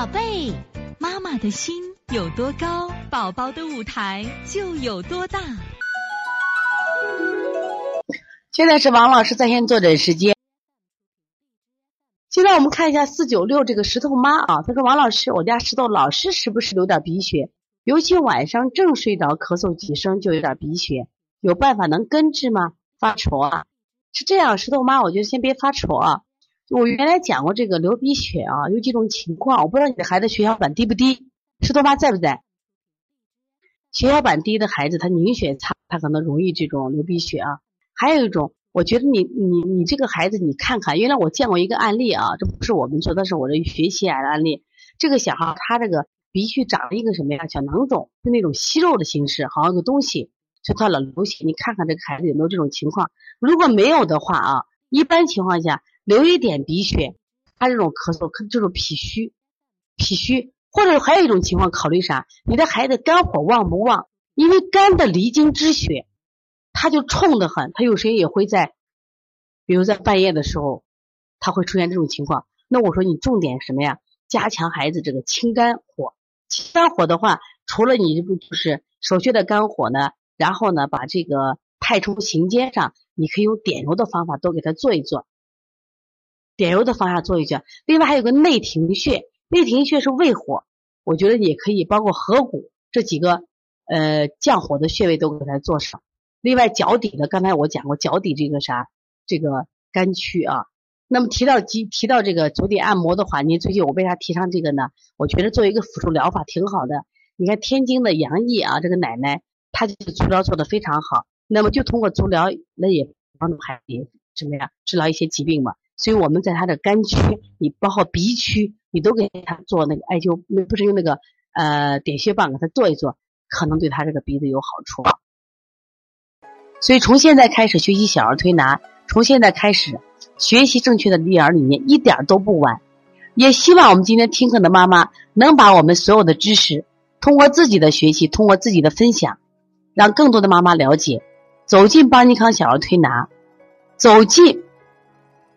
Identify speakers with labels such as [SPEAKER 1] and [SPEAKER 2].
[SPEAKER 1] 宝贝，妈妈的心有多高，宝宝的舞台就有多大。
[SPEAKER 2] 现在是王老师在线坐诊时间。现在我们看一下四九六这个石头妈啊，她说王老师，我家石头老是时不时流点鼻血，尤其晚上正睡着，咳嗽几声就有点鼻血，有办法能根治吗？发愁啊，是这样，石头妈，我觉得先别发愁啊。我原来讲过这个流鼻血啊，有几种情况，我不知道你的孩子血小板低不低，石头妈在不在？血小板低的孩子，他凝血差，他可能容易这种流鼻血啊。还有一种，我觉得你你你这个孩子，你看看，原来我见过一个案例啊，这不是我们说的是我的学习癌的案例。这个小孩他这个鼻区长了一个什么呀？小囊肿，是那种息肉的形式，好像个东西，就他老流血。你看看这个孩子有没有这种情况？如果没有的话啊，一般情况下。流一点鼻血，他这种咳嗽可就是脾虚，脾虚，或者还有一种情况，考虑啥？你的孩子肝火旺不旺？因为肝的离经之血，他就冲得很，他有时也会在，比如在半夜的时候，他会出现这种情况。那我说你重点什么呀？加强孩子这个清肝火，清肝火的话，除了你这不就是手穴的肝火呢？然后呢，把这个太冲行间上，你可以用点揉的方法都给他做一做。点揉的方向做一下，另外还有个内庭穴，内庭穴是胃火，我觉得也可以，包括合谷这几个呃降火的穴位都给它做上。另外脚底的，刚才我讲过脚底这个啥这个肝区啊。那么提到提提到这个足底按摩的话，您最近我为啥提倡这个呢？我觉得做一个辅助疗法挺好的。你看天津的杨毅啊，这个奶奶她这个足疗做的非常好，那么就通过足疗，那也帮助孩子什么呀治疗一些疾病嘛。所以我们在他的肝区，你包括鼻区，你都给他做那个艾灸，不是用那个呃点穴棒给他做一做，可能对他这个鼻子有好处。所以从现在开始学习小儿推拿，从现在开始学习正确的育儿理念，一点都不晚。也希望我们今天听课的妈妈能把我们所有的知识，通过自己的学习，通过自己的分享，让更多的妈妈了解，走进邦尼康小儿推拿，走进。